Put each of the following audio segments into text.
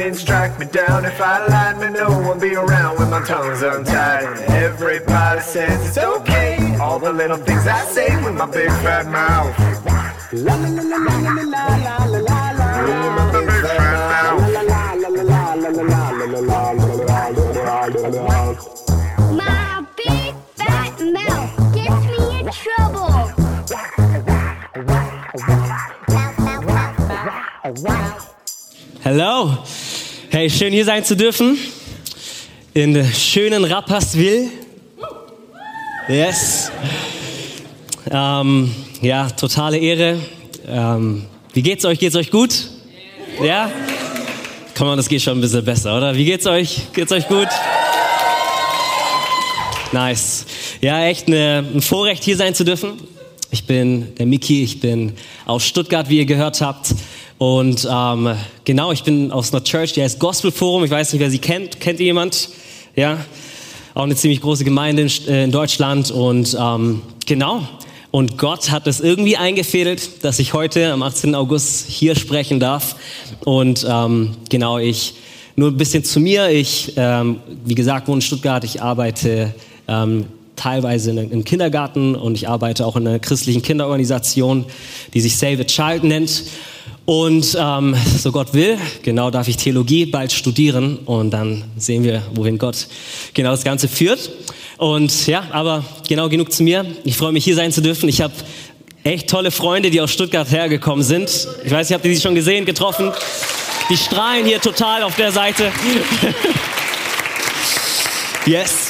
lightning strike me down if I lied, may no one be around when my tongue's untied. Everybody says it's okay, all the little things I say with my big fat mouth. La la la la la la la la la la la. With my big fat mouth. My big fat mouth gets me in trouble. Hello. Hey, schön hier sein zu dürfen. In der schönen Rapperswil. Yes. Ähm, ja, totale Ehre. Ähm, wie geht's euch? Geht's euch gut? Ja? Komm mal, das geht schon ein bisschen besser, oder? Wie geht's euch? Geht's euch gut? Nice. Ja, echt eine, ein Vorrecht hier sein zu dürfen. Ich bin der Miki, ich bin aus Stuttgart, wie ihr gehört habt. Und ähm, genau, ich bin aus einer Church, die heißt Gospel Forum. Ich weiß nicht, wer sie kennt. Kennt ihr jemand? Ja, auch eine ziemlich große Gemeinde in, äh, Deutschland. Und ähm, genau, und Gott hat es irgendwie eingefädelt, dass ich heute am 18. August hier sprechen darf. Und ähm, genau, ich nur ein bisschen zu mir. Ich, ähm, wie gesagt, wohne in Stuttgart. Ich arbeite ähm, teilweise im Kindergarten und ich arbeite auch in einer christlichen Kinderorganisation, die sich Save a Child nennt. Und ähm, so Gott will, genau darf ich Theologie bald studieren und dann sehen wir, wohin Gott genau das Ganze führt. Und ja, aber genau genug zu mir. Ich freue mich hier sein zu dürfen. Ich habe echt tolle Freunde, die aus Stuttgart hergekommen sind. Ich weiß nicht, habt ihr sie schon gesehen, getroffen? Die strahlen hier total auf der Seite. yes.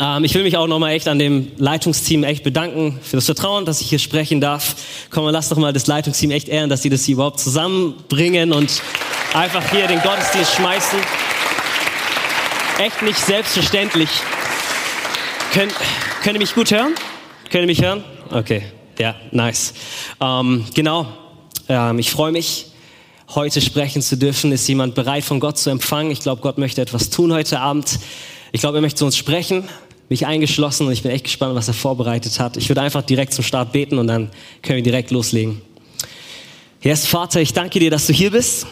Ähm, ich will mich auch nochmal echt an dem Leitungsteam echt bedanken für das Vertrauen, dass ich hier sprechen darf. Komm, lass doch mal das Leitungsteam echt ehren, dass sie das hier überhaupt zusammenbringen und einfach hier den Gottesdienst schmeißen. Echt nicht selbstverständlich. Könnt, könnt ihr mich gut hören? Könnt ihr mich hören? Okay, ja, nice. Ähm, genau, ähm, ich freue mich, heute sprechen zu dürfen. Ist jemand bereit, von Gott zu empfangen? Ich glaube, Gott möchte etwas tun heute Abend. Ich glaube, er möchte zu uns sprechen, mich eingeschlossen und ich bin echt gespannt, was er vorbereitet hat. Ich würde einfach direkt zum Start beten und dann können wir direkt loslegen. Yes, Vater, ich danke dir, dass du hier bist.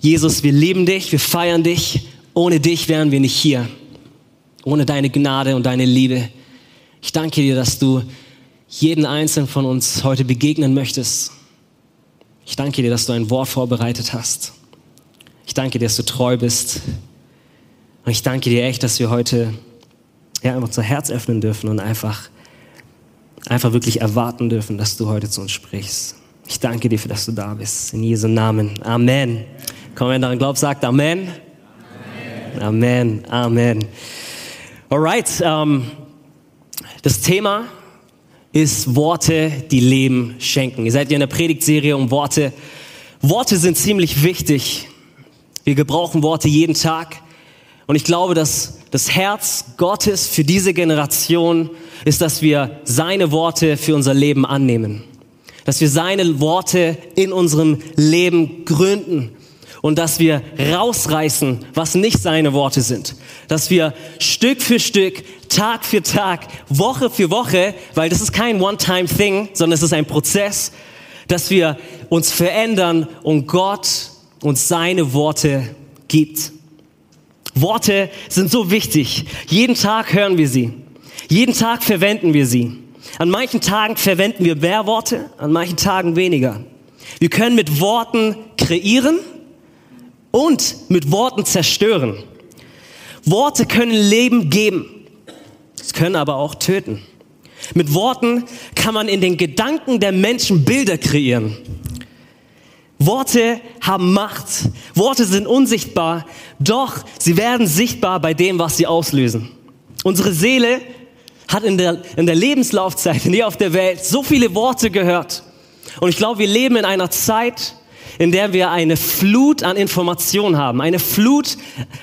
Jesus, wir lieben dich, wir feiern dich. Ohne dich wären wir nicht hier. Ohne deine Gnade und deine Liebe. Ich danke dir, dass du jeden einzelnen von uns heute begegnen möchtest. Ich danke dir, dass du ein Wort vorbereitet hast. Ich danke dir, dass du treu bist. Und ich danke dir echt, dass wir heute ja, einfach unser Herz öffnen dürfen und einfach, einfach wirklich erwarten dürfen, dass du heute zu uns sprichst. Ich danke dir, für dass du da bist. In Jesu Namen. Amen. Komm, wenn daran glaubt, sagt Amen. Amen. Amen. Amen. Alright. Ähm, das Thema ist Worte, die Leben schenken. Ihr seid ja in der Predigtserie um Worte. Worte sind ziemlich wichtig. Wir gebrauchen Worte jeden Tag. Und ich glaube, dass das Herz Gottes für diese Generation ist, dass wir seine Worte für unser Leben annehmen. Dass wir seine Worte in unserem Leben gründen und dass wir rausreißen, was nicht seine Worte sind. Dass wir Stück für Stück, Tag für Tag, Woche für Woche, weil das ist kein One-Time-Thing, sondern es ist ein Prozess, dass wir uns verändern und Gott uns seine Worte gibt. Worte sind so wichtig. Jeden Tag hören wir sie. Jeden Tag verwenden wir sie. An manchen Tagen verwenden wir mehr Worte, an manchen Tagen weniger. Wir können mit Worten kreieren und mit Worten zerstören. Worte können Leben geben. Sie können aber auch töten. Mit Worten kann man in den Gedanken der Menschen Bilder kreieren. Worte haben Macht. Worte sind unsichtbar, doch sie werden sichtbar bei dem, was sie auslösen. Unsere Seele hat in der, in der Lebenslaufzeit hier auf der Welt so viele Worte gehört. Und ich glaube, wir leben in einer Zeit, in der wir eine Flut an Informationen haben, eine Flut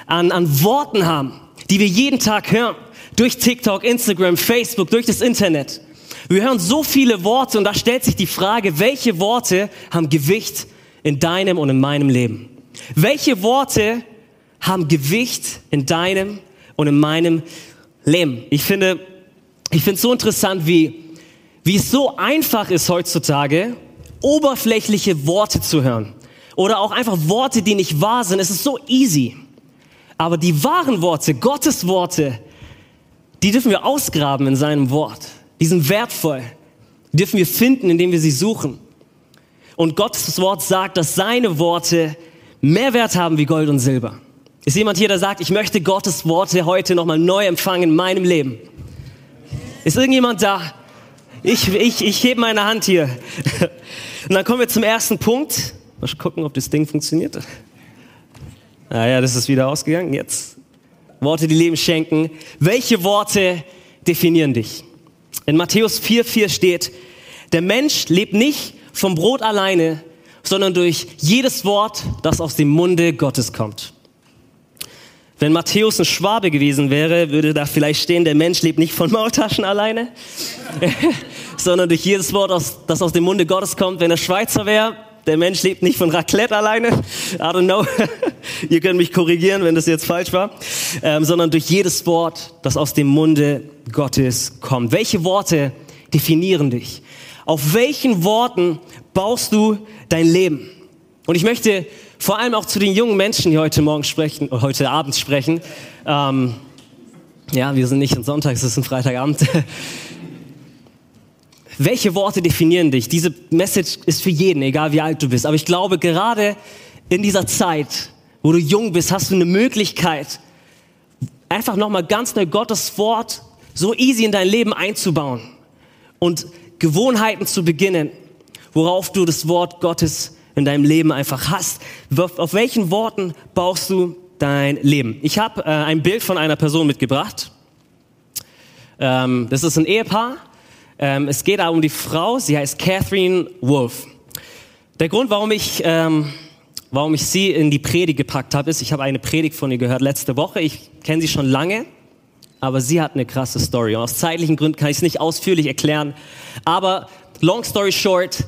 an, an Worten haben, die wir jeden Tag hören. Durch TikTok, Instagram, Facebook, durch das Internet. Wir hören so viele Worte und da stellt sich die Frage, welche Worte haben Gewicht in deinem und in meinem Leben? Welche Worte haben Gewicht in deinem und in meinem Leben? Ich finde, ich finde es so interessant, wie, wie es so einfach ist heutzutage, oberflächliche Worte zu hören. Oder auch einfach Worte, die nicht wahr sind. Es ist so easy. Aber die wahren Worte, Gottes Worte, die dürfen wir ausgraben in seinem Wort. Die sind wertvoll. Die dürfen wir finden, indem wir sie suchen. Und Gottes Wort sagt, dass seine Worte mehr Wert haben wie Gold und Silber. Ist jemand hier, der sagt, ich möchte Gottes Worte heute nochmal neu empfangen in meinem Leben? Ist irgendjemand da? Ich, ich, ich hebe meine Hand hier. Und dann kommen wir zum ersten Punkt. Mal gucken, ob das Ding funktioniert. Ah ja, das ist wieder ausgegangen. Jetzt. Worte, die Leben schenken. Welche Worte definieren dich? In Matthäus 4,4 steht, der Mensch lebt nicht vom Brot alleine, sondern durch jedes Wort, das aus dem Munde Gottes kommt. Wenn Matthäus ein Schwabe gewesen wäre, würde da vielleicht stehen, der Mensch lebt nicht von Maultaschen alleine, sondern durch jedes Wort, das aus dem Munde Gottes kommt. Wenn er Schweizer wäre, der Mensch lebt nicht von Raclette alleine. I don't know. Ihr könnt mich korrigieren, wenn das jetzt falsch war. Ähm, sondern durch jedes Wort, das aus dem Munde Gottes kommt. Welche Worte definieren dich? Auf welchen Worten baust du dein Leben? Und ich möchte vor allem auch zu den jungen Menschen, die heute Morgen sprechen, heute Abend sprechen. Ähm, ja, wir sind nicht am Sonntag, es ist ein Freitagabend. Welche Worte definieren dich? Diese Message ist für jeden, egal wie alt du bist. Aber ich glaube, gerade in dieser Zeit, wo du jung bist, hast du eine Möglichkeit, einfach nochmal ganz neu Gottes Wort so easy in dein Leben einzubauen und Gewohnheiten zu beginnen, worauf du das Wort Gottes in deinem Leben einfach hast. Auf welchen Worten baust du dein Leben? Ich habe äh, ein Bild von einer Person mitgebracht. Ähm, das ist ein Ehepaar. Ähm, es geht da um die Frau. Sie heißt Catherine Wolf. Der Grund, warum ich, ähm, warum ich sie in die Predigt gepackt habe, ist, ich habe eine Predigt von ihr gehört letzte Woche. Ich kenne sie schon lange, aber sie hat eine krasse Story. Und aus zeitlichen Gründen kann ich es nicht ausführlich erklären. Aber long story short,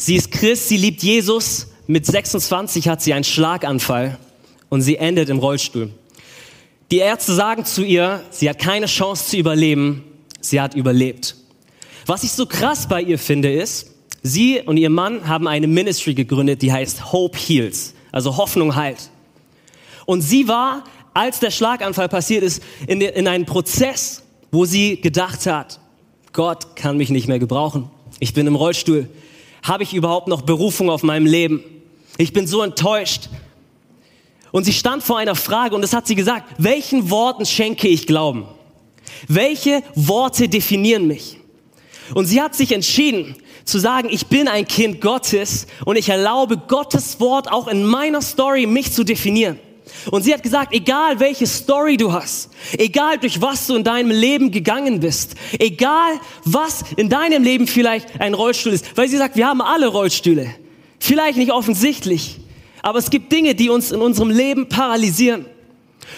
Sie ist Christ, sie liebt Jesus. Mit 26 hat sie einen Schlaganfall und sie endet im Rollstuhl. Die Ärzte sagen zu ihr, sie hat keine Chance zu überleben. Sie hat überlebt. Was ich so krass bei ihr finde, ist, sie und ihr Mann haben eine Ministry gegründet, die heißt Hope Heals, also Hoffnung heilt. Und sie war, als der Schlaganfall passiert ist, in, in einem Prozess, wo sie gedacht hat, Gott kann mich nicht mehr gebrauchen. Ich bin im Rollstuhl. Habe ich überhaupt noch Berufung auf meinem Leben? Ich bin so enttäuscht. Und sie stand vor einer Frage und das hat sie gesagt, welchen Worten schenke ich Glauben? Welche Worte definieren mich? Und sie hat sich entschieden zu sagen, ich bin ein Kind Gottes und ich erlaube Gottes Wort auch in meiner Story mich zu definieren. Und sie hat gesagt, egal welche Story du hast, egal durch was du in deinem Leben gegangen bist, egal was in deinem Leben vielleicht ein Rollstuhl ist, weil sie sagt, wir haben alle Rollstühle. Vielleicht nicht offensichtlich, aber es gibt Dinge, die uns in unserem Leben paralysieren.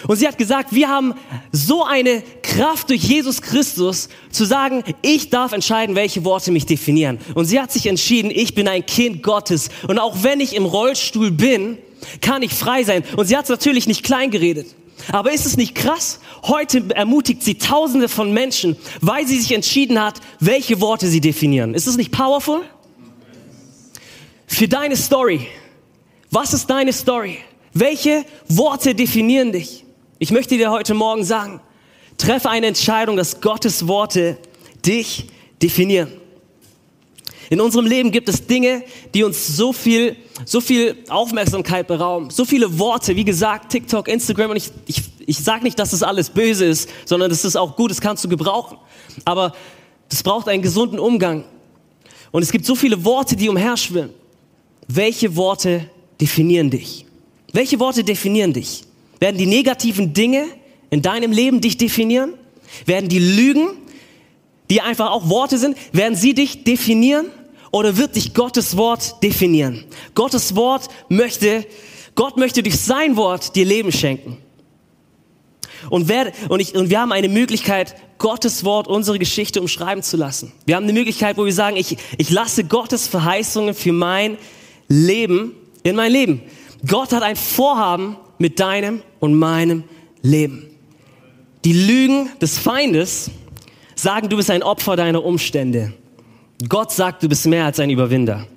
Und sie hat gesagt, wir haben so eine Kraft durch Jesus Christus zu sagen, ich darf entscheiden, welche Worte mich definieren. Und sie hat sich entschieden, ich bin ein Kind Gottes. Und auch wenn ich im Rollstuhl bin, kann ich frei sein. Und sie hat es natürlich nicht klein geredet. Aber ist es nicht krass? Heute ermutigt sie Tausende von Menschen, weil sie sich entschieden hat, welche Worte sie definieren. Ist es nicht powerful? Für deine Story. Was ist deine Story? Welche Worte definieren dich? Ich möchte dir heute Morgen sagen, treffe eine Entscheidung, dass Gottes Worte dich definieren. In unserem Leben gibt es Dinge, die uns so viel, so viel Aufmerksamkeit berauben, so viele Worte, wie gesagt, TikTok, Instagram und ich, ich, ich sage nicht, dass das alles böse ist, sondern das ist auch gut, das kannst du gebrauchen. Aber das braucht einen gesunden Umgang. Und es gibt so viele Worte, die umherschwimmen. Welche Worte definieren dich? Welche Worte definieren dich? Werden die negativen Dinge in deinem Leben dich definieren? Werden die Lügen, die einfach auch Worte sind, werden sie dich definieren? Oder wird dich Gottes Wort definieren? Gottes Wort möchte, Gott möchte durch sein Wort dir Leben schenken. Und, wer, und, ich, und wir haben eine Möglichkeit, Gottes Wort unsere Geschichte umschreiben zu lassen. Wir haben eine Möglichkeit, wo wir sagen, ich, ich lasse Gottes Verheißungen für mein Leben in mein Leben. Gott hat ein Vorhaben mit deinem und meinem Leben. Die Lügen des Feindes sagen, du bist ein Opfer deiner Umstände. Gott sagt, du bist mehr als ein Überwinder.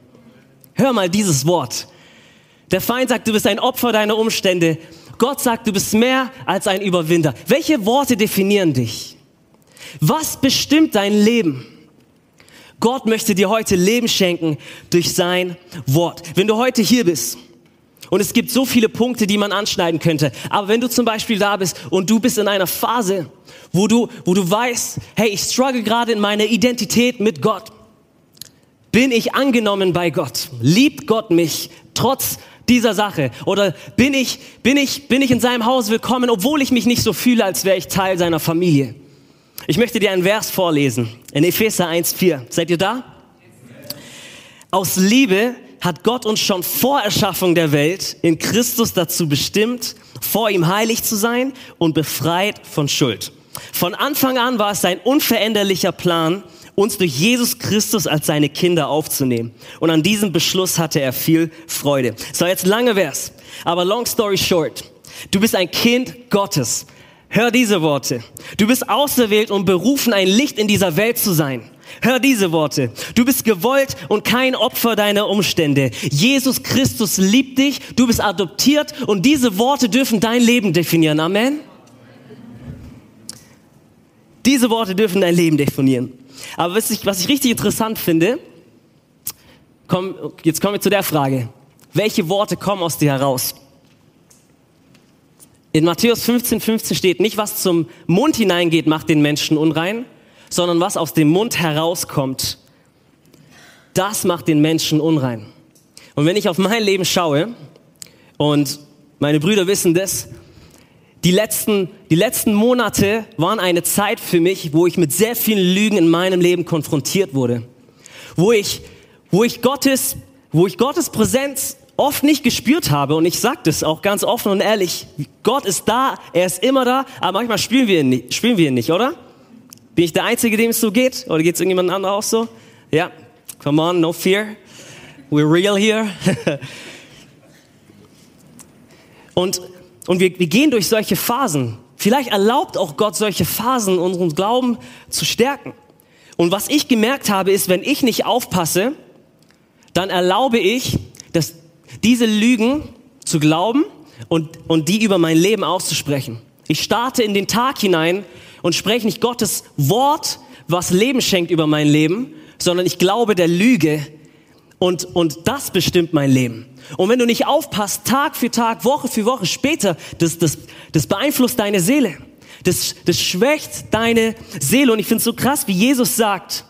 Hör mal dieses Wort. Der Feind sagt, du bist ein Opfer deiner Umstände. Gott sagt, du bist mehr als ein Überwinder. Welche Worte definieren dich? Was bestimmt dein Leben? Gott möchte dir heute Leben schenken durch sein Wort. Wenn du heute hier bist und es gibt so viele Punkte, die man anschneiden könnte, aber wenn du zum Beispiel da bist und du bist in einer Phase, wo du, wo du weißt, hey, ich struggle gerade in meiner Identität mit Gott. Bin ich angenommen bei Gott? Liebt Gott mich trotz dieser Sache? Oder bin ich, bin ich, bin ich in seinem Haus willkommen, obwohl ich mich nicht so fühle, als wäre ich Teil seiner Familie? Ich möchte dir einen Vers vorlesen. In Epheser 1,4. Seid ihr da? Aus Liebe hat Gott uns schon vor Erschaffung der Welt in Christus dazu bestimmt, vor ihm heilig zu sein und befreit von Schuld. Von Anfang an war es sein unveränderlicher Plan, uns durch Jesus Christus als seine Kinder aufzunehmen. Und an diesem Beschluss hatte er viel Freude. So, jetzt lange wär's. Aber long story short. Du bist ein Kind Gottes. Hör diese Worte. Du bist auserwählt und berufen, ein Licht in dieser Welt zu sein. Hör diese Worte. Du bist gewollt und kein Opfer deiner Umstände. Jesus Christus liebt dich. Du bist adoptiert und diese Worte dürfen dein Leben definieren. Amen. Diese Worte dürfen dein Leben definieren. Aber was ich, was ich richtig interessant finde, komm, jetzt kommen wir zu der Frage. Welche Worte kommen aus dir heraus? In Matthäus 15, 15 steht nicht, was zum Mund hineingeht, macht den Menschen unrein, sondern was aus dem Mund herauskommt, das macht den Menschen unrein. Und wenn ich auf mein Leben schaue, und meine Brüder wissen das, die letzten, die letzten Monate waren eine Zeit für mich, wo ich mit sehr vielen Lügen in meinem Leben konfrontiert wurde. Wo ich, wo ich Gottes, wo ich Gottes Präsenz oft nicht gespürt habe. Und ich sage das auch ganz offen und ehrlich. Gott ist da, er ist immer da, aber manchmal spielen wir ihn nicht, spielen wir ihn nicht oder? Bin ich der Einzige, dem es so geht? Oder geht es irgendjemand anderem auch so? Ja, come on, no fear. We're real here. und und wir, wir gehen durch solche Phasen. Vielleicht erlaubt auch Gott solche Phasen, unseren Glauben zu stärken. Und was ich gemerkt habe, ist, wenn ich nicht aufpasse, dann erlaube ich, dass diese Lügen zu glauben und, und die über mein Leben auszusprechen. Ich starte in den Tag hinein und spreche nicht Gottes Wort, was Leben schenkt über mein Leben, sondern ich glaube der Lüge und, und das bestimmt mein Leben. Und wenn du nicht aufpasst, Tag für Tag, Woche für Woche später, das, das, das beeinflusst deine Seele. Das, das schwächt deine Seele. Und ich finde es so krass, wie Jesus sagt,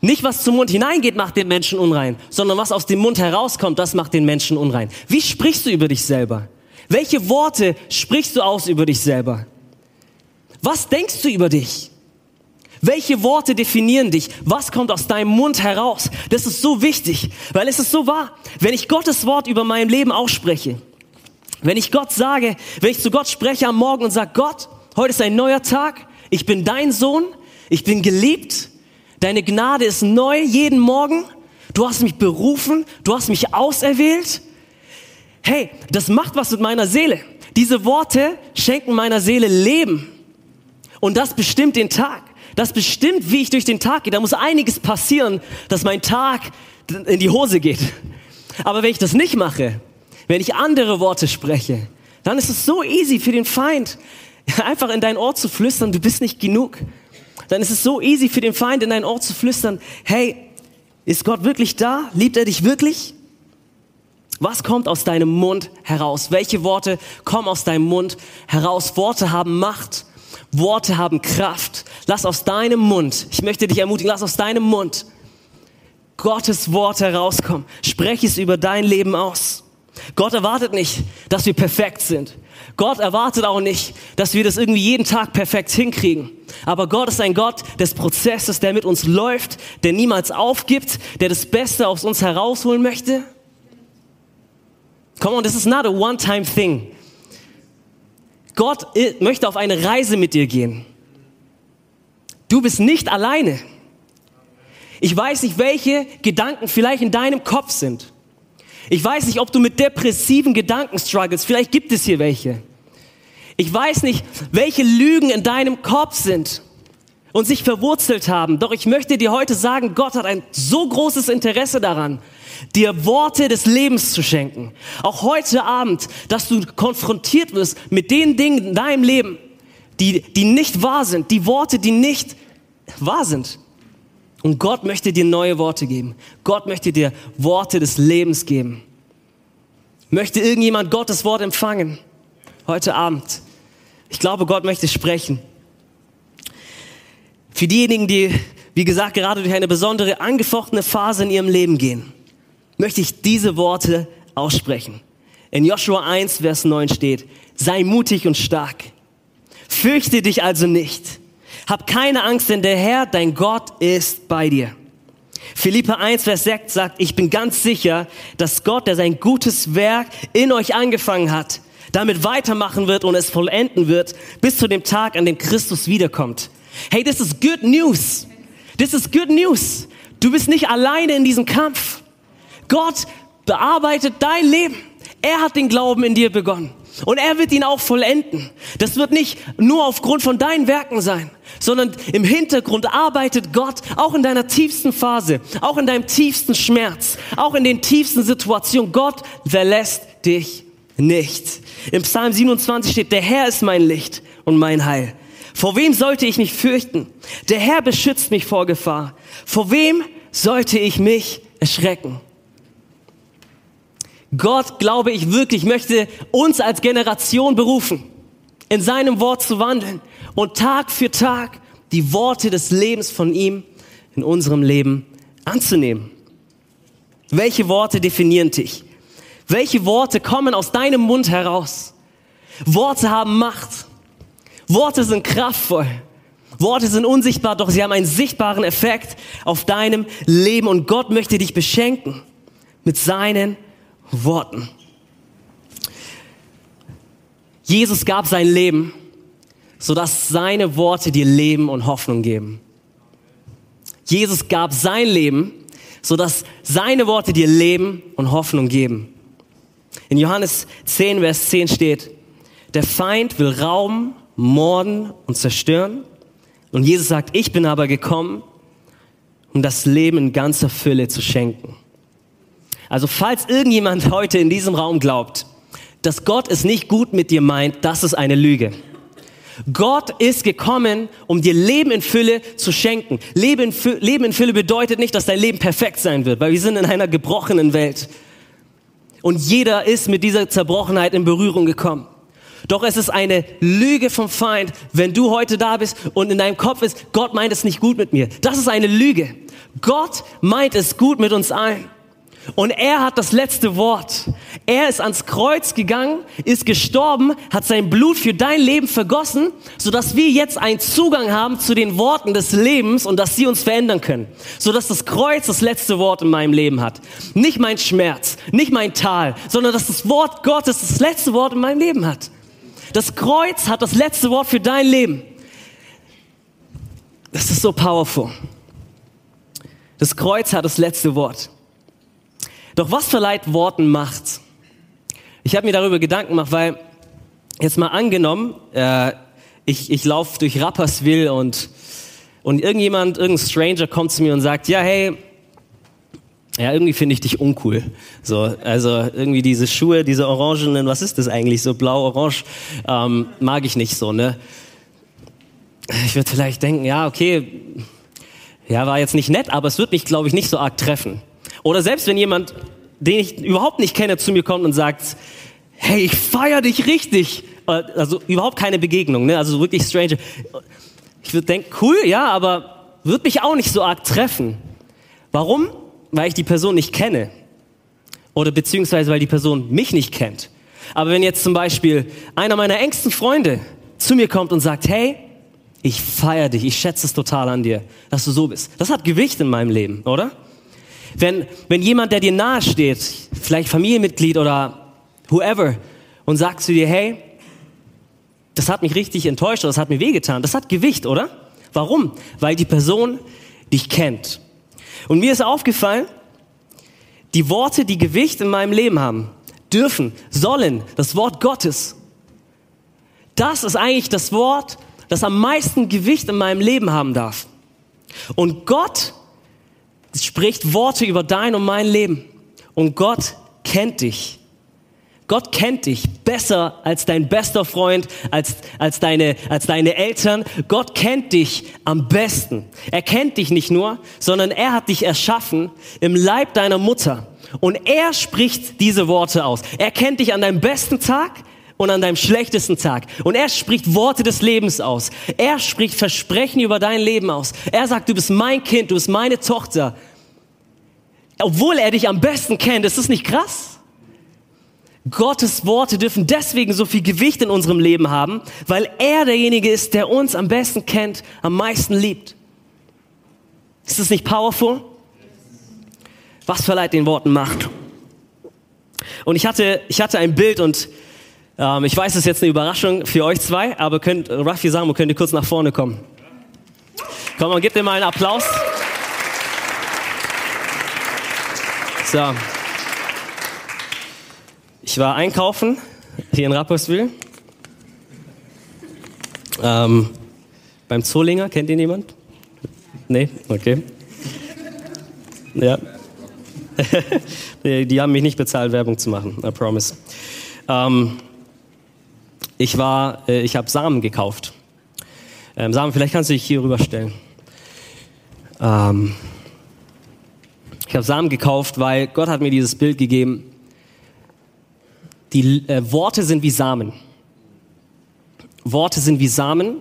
nicht was zum Mund hineingeht, macht den Menschen unrein, sondern was aus dem Mund herauskommt, das macht den Menschen unrein. Wie sprichst du über dich selber? Welche Worte sprichst du aus über dich selber? Was denkst du über dich? Welche Worte definieren dich? Was kommt aus deinem Mund heraus? Das ist so wichtig, weil es ist so wahr. Wenn ich Gottes Wort über mein Leben ausspreche, wenn ich Gott sage, wenn ich zu Gott spreche am Morgen und sage, Gott, heute ist ein neuer Tag, ich bin dein Sohn, ich bin geliebt, deine Gnade ist neu jeden Morgen, du hast mich berufen, du hast mich auserwählt. Hey, das macht was mit meiner Seele. Diese Worte schenken meiner Seele Leben. Und das bestimmt den Tag. Das bestimmt, wie ich durch den Tag gehe. Da muss einiges passieren, dass mein Tag in die Hose geht. Aber wenn ich das nicht mache, wenn ich andere Worte spreche, dann ist es so easy für den Feind, einfach in dein Ohr zu flüstern, du bist nicht genug. Dann ist es so easy für den Feind, in dein Ohr zu flüstern, hey, ist Gott wirklich da? Liebt er dich wirklich? Was kommt aus deinem Mund heraus? Welche Worte kommen aus deinem Mund heraus? Worte haben Macht. Worte haben Kraft. Lass aus deinem Mund, ich möchte dich ermutigen, lass aus deinem Mund Gottes Wort herauskommen. Spreche es über dein Leben aus. Gott erwartet nicht, dass wir perfekt sind. Gott erwartet auch nicht, dass wir das irgendwie jeden Tag perfekt hinkriegen. Aber Gott ist ein Gott des Prozesses, der mit uns läuft, der niemals aufgibt, der das Beste aus uns herausholen möchte. Come on, this is not a one-time thing. Gott möchte auf eine Reise mit dir gehen. Du bist nicht alleine. Ich weiß nicht, welche Gedanken vielleicht in deinem Kopf sind. Ich weiß nicht, ob du mit depressiven Gedanken struggles. Vielleicht gibt es hier welche. Ich weiß nicht, welche Lügen in deinem Kopf sind. und sich verwurzelt haben. Doch ich möchte dir heute sagen, Gott hat ein so großes Interesse daran, dir Worte des Lebens zu schenken. Auch heute Abend, dass du konfrontiert wirst mit den Dingen in deinem Leben, die, die nicht wahr sind, die Worte, die nicht wahr sind. Und Gott möchte dir neue Worte geben. Gott möchte dir Worte des Lebens geben. Möchte irgendjemand Gottes Wort empfangen? Heute Abend. Ich glaube, Gott möchte sprechen. Für diejenigen, die, wie gesagt, gerade durch eine besondere angefochtene Phase in ihrem Leben gehen, möchte ich diese Worte aussprechen. In Joshua 1, Vers 9 steht, sei mutig und stark. Fürchte dich also nicht. Hab keine Angst, denn der Herr, dein Gott, ist bei dir. Philippa 1, Vers 6 sagt, ich bin ganz sicher, dass Gott, der sein gutes Werk in euch angefangen hat, damit weitermachen wird und es vollenden wird, bis zu dem Tag, an dem Christus wiederkommt. Hey, this is good news. This is good news. Du bist nicht alleine in diesem Kampf. Gott bearbeitet dein Leben. Er hat den Glauben in dir begonnen. Und er wird ihn auch vollenden. Das wird nicht nur aufgrund von deinen Werken sein, sondern im Hintergrund arbeitet Gott auch in deiner tiefsten Phase, auch in deinem tiefsten Schmerz, auch in den tiefsten Situationen. Gott verlässt dich nicht. Im Psalm 27 steht, der Herr ist mein Licht und mein Heil. Vor wem sollte ich mich fürchten? Der Herr beschützt mich vor Gefahr. Vor wem sollte ich mich erschrecken? Gott, glaube ich wirklich, möchte uns als Generation berufen, in seinem Wort zu wandeln und Tag für Tag die Worte des Lebens von ihm in unserem Leben anzunehmen. Welche Worte definieren dich? Welche Worte kommen aus deinem Mund heraus? Worte haben Macht. Worte sind kraftvoll. Worte sind unsichtbar, doch sie haben einen sichtbaren Effekt auf deinem Leben und Gott möchte dich beschenken mit seinen Worten. Jesus gab sein Leben, sodass seine Worte dir Leben und Hoffnung geben. Jesus gab sein Leben, sodass seine Worte dir Leben und Hoffnung geben. In Johannes 10, Vers 10 steht, der Feind will rauben, morden und zerstören. Und Jesus sagt, ich bin aber gekommen, um das Leben in ganzer Fülle zu schenken. Also falls irgendjemand heute in diesem Raum glaubt, dass Gott es nicht gut mit dir meint, das ist eine Lüge. Gott ist gekommen, um dir Leben in Fülle zu schenken. Leben in, Fülle, Leben in Fülle bedeutet nicht, dass dein Leben perfekt sein wird, weil wir sind in einer gebrochenen Welt. Und jeder ist mit dieser Zerbrochenheit in Berührung gekommen. Doch es ist eine Lüge vom Feind, wenn du heute da bist und in deinem Kopf ist, Gott meint es nicht gut mit mir. Das ist eine Lüge. Gott meint es gut mit uns allen. Und er hat das letzte Wort. Er ist ans Kreuz gegangen, ist gestorben, hat sein Blut für dein Leben vergossen, sodass wir jetzt einen Zugang haben zu den Worten des Lebens und dass sie uns verändern können. Sodass das Kreuz das letzte Wort in meinem Leben hat. Nicht mein Schmerz, nicht mein Tal, sondern dass das Wort Gottes das letzte Wort in meinem Leben hat. Das Kreuz hat das letzte Wort für dein Leben. Das ist so powerful. Das Kreuz hat das letzte Wort. Doch was verleiht Worten Macht? Ich habe mir darüber Gedanken gemacht, weil jetzt mal angenommen, äh, ich, ich laufe durch Rapperswil und, und irgendjemand, irgendein Stranger kommt zu mir und sagt, ja, hey, ja, irgendwie finde ich dich uncool. So, also irgendwie diese Schuhe, diese orangenen, was ist das eigentlich, so blau-orange, ähm, mag ich nicht so, ne? Ich würde vielleicht denken, ja, okay, ja, war jetzt nicht nett, aber es wird mich, glaube ich, nicht so arg treffen. Oder selbst wenn jemand, den ich überhaupt nicht kenne, zu mir kommt und sagt, hey, ich feier dich richtig. Äh, also überhaupt keine Begegnung, ne? also wirklich Stranger. Ich würde denken, cool, ja, aber wird mich auch nicht so arg treffen. Warum? weil ich die Person nicht kenne. Oder beziehungsweise weil die Person mich nicht kennt. Aber wenn jetzt zum Beispiel einer meiner engsten Freunde zu mir kommt und sagt, hey, ich feiere dich, ich schätze es total an dir, dass du so bist. Das hat Gewicht in meinem Leben, oder? Wenn, wenn jemand, der dir nahe steht, vielleicht Familienmitglied oder whoever, und sagt zu dir, hey, das hat mich richtig enttäuscht oder das hat mir wehgetan, das hat Gewicht, oder? Warum? Weil die Person dich kennt. Und mir ist aufgefallen, die Worte, die Gewicht in meinem Leben haben, dürfen, sollen, das Wort Gottes, das ist eigentlich das Wort, das am meisten Gewicht in meinem Leben haben darf. Und Gott spricht Worte über dein und mein Leben. Und Gott kennt dich. Gott kennt dich besser als dein bester Freund, als, als, deine, als deine Eltern. Gott kennt dich am besten. Er kennt dich nicht nur, sondern er hat dich erschaffen im Leib deiner Mutter. Und er spricht diese Worte aus. Er kennt dich an deinem besten Tag und an deinem schlechtesten Tag. Und er spricht Worte des Lebens aus. Er spricht Versprechen über dein Leben aus. Er sagt, du bist mein Kind, du bist meine Tochter. Obwohl er dich am besten kennt, ist das nicht krass? Gottes Worte dürfen deswegen so viel Gewicht in unserem Leben haben, weil er derjenige ist, der uns am besten kennt, am meisten liebt. Ist das nicht powerful? Was verleiht den Worten Macht? Und ich hatte, ich hatte ein Bild und ähm, ich weiß, es ist jetzt eine Überraschung für euch zwei, aber könnt, Raffi sagen, könnt ihr kurz nach vorne kommen. Komm, und gebt dir mal einen Applaus. So. Ich war einkaufen hier in Rapperswil. Ähm, beim Zollinger, kennt ihn jemand? Nee? Okay. Ja. die haben mich nicht bezahlt, Werbung zu machen, I promise. Ähm, ich war, äh, ich habe Samen gekauft. Ähm, Samen, vielleicht kannst du dich hier rüberstellen. Ähm, ich habe Samen gekauft, weil Gott hat mir dieses Bild gegeben die äh, Worte sind wie Samen. Worte sind wie Samen.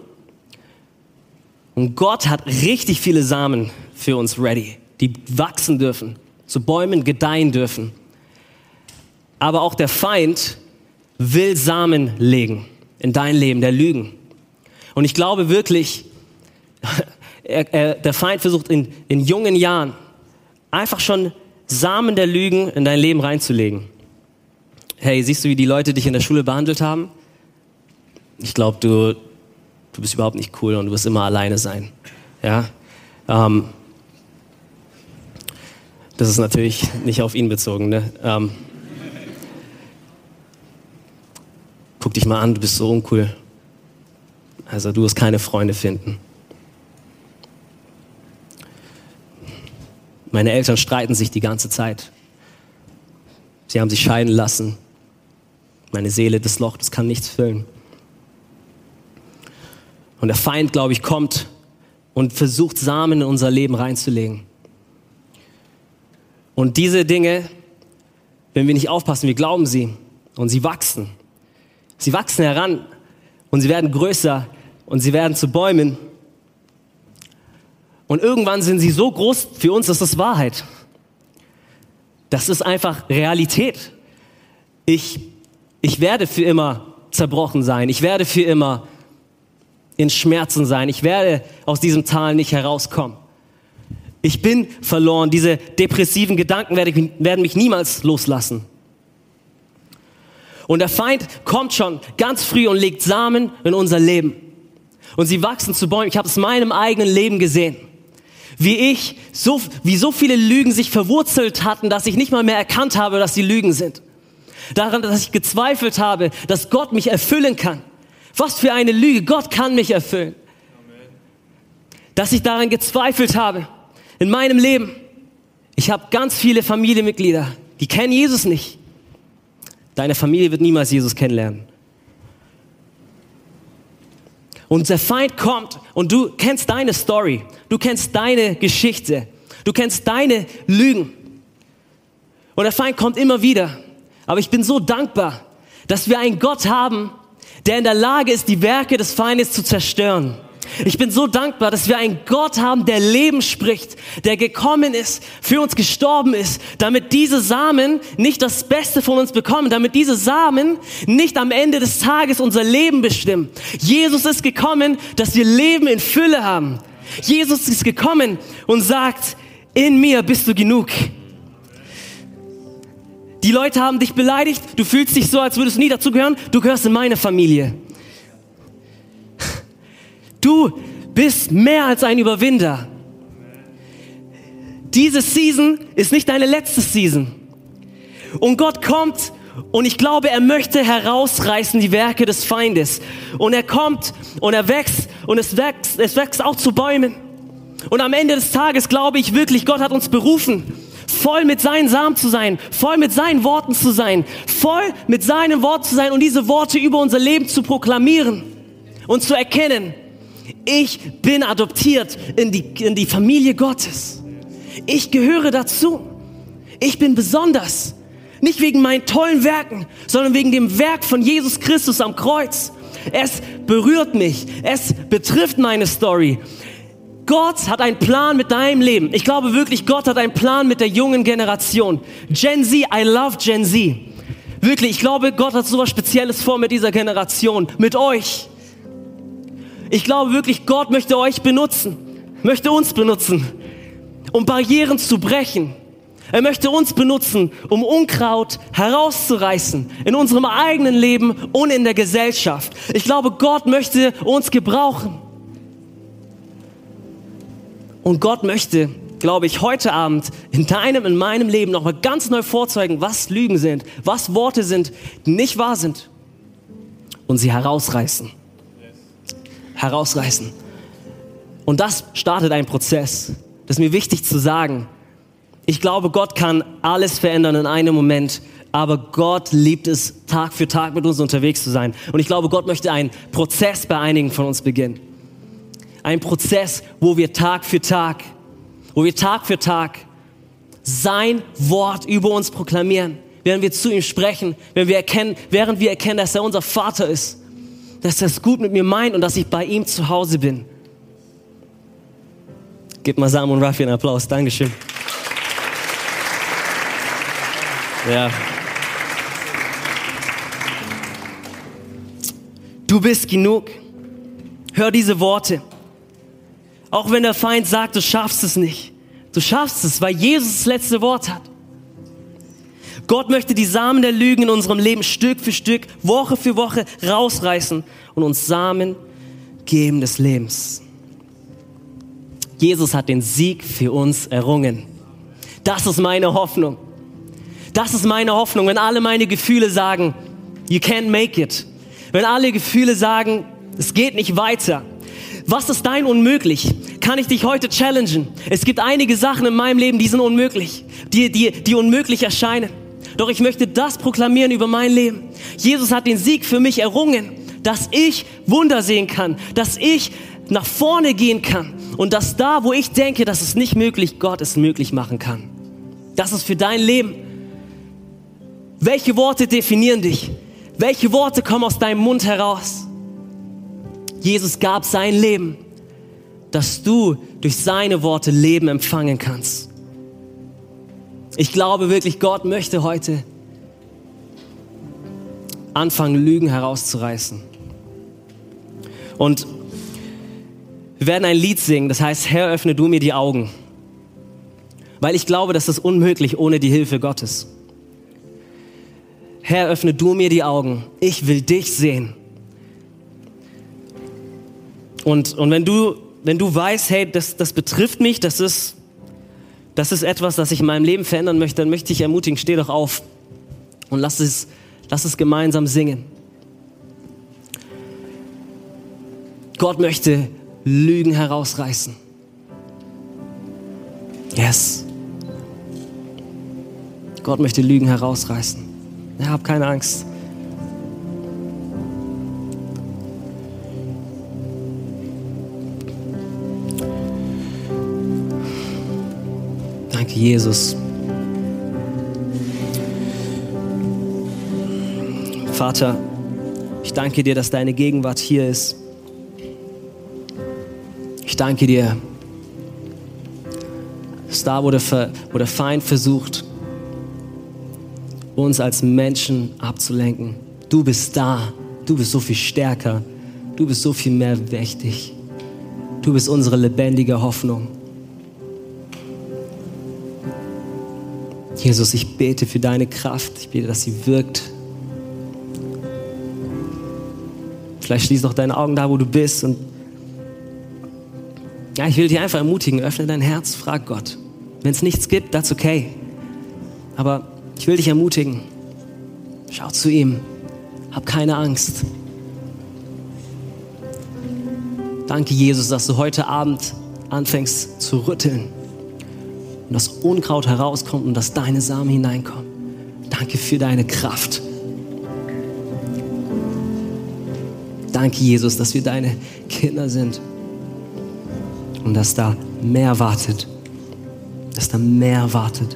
Und Gott hat richtig viele Samen für uns ready, die wachsen dürfen, zu Bäumen gedeihen dürfen. Aber auch der Feind will Samen legen in dein Leben, der Lügen. Und ich glaube wirklich, er, er, der Feind versucht in, in jungen Jahren einfach schon Samen der Lügen in dein Leben reinzulegen hey, siehst du, wie die Leute dich in der Schule behandelt haben? Ich glaube, du, du bist überhaupt nicht cool und du wirst immer alleine sein. Ja? Ähm, das ist natürlich nicht auf ihn bezogen. Ne? Ähm, guck dich mal an, du bist so uncool. Also du wirst keine Freunde finden. Meine Eltern streiten sich die ganze Zeit. Sie haben sich scheiden lassen. Meine Seele, das Loch, das kann nichts füllen. Und der Feind, glaube ich, kommt und versucht, Samen in unser Leben reinzulegen. Und diese Dinge, wenn wir nicht aufpassen, wir glauben sie und sie wachsen. Sie wachsen heran und sie werden größer und sie werden zu Bäumen. Und irgendwann sind sie so groß, für uns ist das Wahrheit. Das ist einfach Realität. Ich ich werde für immer zerbrochen sein. Ich werde für immer in Schmerzen sein. Ich werde aus diesem Tal nicht herauskommen. Ich bin verloren. Diese depressiven Gedanken werden mich niemals loslassen. Und der Feind kommt schon ganz früh und legt Samen in unser Leben. Und sie wachsen zu Bäumen. Ich habe es in meinem eigenen Leben gesehen. Wie ich, so, wie so viele Lügen sich verwurzelt hatten, dass ich nicht mal mehr erkannt habe, dass sie Lügen sind. Daran, dass ich gezweifelt habe, dass Gott mich erfüllen kann. Was für eine Lüge. Gott kann mich erfüllen. Dass ich daran gezweifelt habe. In meinem Leben. Ich habe ganz viele Familienmitglieder, die kennen Jesus nicht. Deine Familie wird niemals Jesus kennenlernen. Und der Feind kommt und du kennst deine Story, du kennst deine Geschichte, du kennst deine Lügen. Und der Feind kommt immer wieder aber ich bin so dankbar, dass wir einen Gott haben, der in der Lage ist, die Werke des Feindes zu zerstören. Ich bin so dankbar, dass wir einen Gott haben, der Leben spricht, der gekommen ist, für uns gestorben ist, damit diese Samen nicht das Beste von uns bekommen, damit diese Samen nicht am Ende des Tages unser Leben bestimmen. Jesus ist gekommen, dass wir Leben in Fülle haben. Jesus ist gekommen und sagt, in mir bist du genug. Die Leute haben dich beleidigt, du fühlst dich so, als würdest du nie dazugehören, du gehörst in meine Familie. Du bist mehr als ein Überwinder. Diese Season ist nicht deine letzte Season. Und Gott kommt und ich glaube, er möchte herausreißen die Werke des Feindes. Und er kommt und er wächst und es wächst, es wächst auch zu Bäumen. Und am Ende des Tages glaube ich wirklich, Gott hat uns berufen, voll mit seinen Samen zu sein, voll mit seinen Worten zu sein, voll mit seinen Worten zu sein und diese Worte über unser Leben zu proklamieren und zu erkennen, ich bin adoptiert in die, in die Familie Gottes. Ich gehöre dazu. Ich bin besonders. Nicht wegen meinen tollen Werken, sondern wegen dem Werk von Jesus Christus am Kreuz. Es berührt mich. Es betrifft meine Story. Gott hat einen Plan mit deinem Leben. Ich glaube wirklich, Gott hat einen Plan mit der jungen Generation. Gen Z, I love Gen Z. Wirklich, ich glaube, Gott hat so was Spezielles vor mit dieser Generation, mit euch. Ich glaube wirklich, Gott möchte euch benutzen, möchte uns benutzen, um Barrieren zu brechen. Er möchte uns benutzen, um Unkraut herauszureißen in unserem eigenen Leben und in der Gesellschaft. Ich glaube, Gott möchte uns gebrauchen. Und Gott möchte, glaube ich, heute Abend in deinem, in meinem Leben nochmal ganz neu vorzeigen, was Lügen sind, was Worte sind, die nicht wahr sind. Und sie herausreißen. Herausreißen. Und das startet ein Prozess. Das ist mir wichtig zu sagen. Ich glaube, Gott kann alles verändern in einem Moment, aber Gott liebt es, Tag für Tag mit uns unterwegs zu sein. Und ich glaube, Gott möchte einen Prozess bei einigen von uns beginnen ein Prozess, wo wir Tag für Tag, wo wir Tag für Tag sein Wort über uns proklamieren, während wir zu ihm sprechen, wenn wir erkennen, während wir erkennen, dass er unser Vater ist, dass er es gut mit mir meint und dass ich bei ihm zu Hause bin. Gib mal Sam und Raffi einen Applaus. Dankeschön. Ja. Du bist genug. Hör diese Worte. Auch wenn der Feind sagt, du schaffst es nicht. Du schaffst es, weil Jesus das letzte Wort hat. Gott möchte die Samen der Lügen in unserem Leben Stück für Stück, Woche für Woche rausreißen und uns Samen geben des Lebens. Jesus hat den Sieg für uns errungen. Das ist meine Hoffnung. Das ist meine Hoffnung, wenn alle meine Gefühle sagen, you can't make it. Wenn alle Gefühle sagen, es geht nicht weiter. Was ist dein Unmöglich? Kann ich dich heute challengen? Es gibt einige Sachen in meinem Leben, die sind unmöglich, die, die, die unmöglich erscheinen. Doch ich möchte das proklamieren über mein Leben. Jesus hat den Sieg für mich errungen, dass ich Wunder sehen kann, dass ich nach vorne gehen kann und dass da, wo ich denke, dass es nicht möglich, Gott es möglich machen kann. Das ist für dein Leben. Welche Worte definieren dich? Welche Worte kommen aus deinem Mund heraus? Jesus gab sein Leben, dass du durch seine Worte Leben empfangen kannst. Ich glaube wirklich, Gott möchte heute anfangen, Lügen herauszureißen. Und wir werden ein Lied singen, das heißt, Herr, öffne du mir die Augen. Weil ich glaube, das ist unmöglich ohne die Hilfe Gottes. Herr, öffne du mir die Augen. Ich will dich sehen. Und, und wenn, du, wenn du weißt, hey, das, das betrifft mich, das ist, das ist etwas, das ich in meinem Leben verändern möchte, dann möchte ich ermutigen, steh doch auf und lass es, lass es gemeinsam singen. Gott möchte Lügen herausreißen. Yes. Gott möchte Lügen herausreißen. Ja, hab keine Angst. Jesus. Vater, ich danke dir, dass deine Gegenwart hier ist. Ich danke dir, dass da, wo der, wo der Feind versucht, uns als Menschen abzulenken, du bist da. Du bist so viel stärker. Du bist so viel mehr mächtig. Du bist unsere lebendige Hoffnung. Jesus, ich bete für deine Kraft. Ich bete, dass sie wirkt. Vielleicht schließ doch deine Augen da, wo du bist. Und ja, ich will dich einfach ermutigen, öffne dein Herz, frag Gott. Wenn es nichts gibt, that's okay. Aber ich will dich ermutigen. Schau zu ihm. Hab keine Angst. Danke, Jesus, dass du heute Abend anfängst zu rütteln und das Unkraut herauskommt und dass deine Samen hineinkommen. Danke für deine Kraft. Danke, Jesus, dass wir deine Kinder sind und dass da mehr wartet, dass da mehr wartet.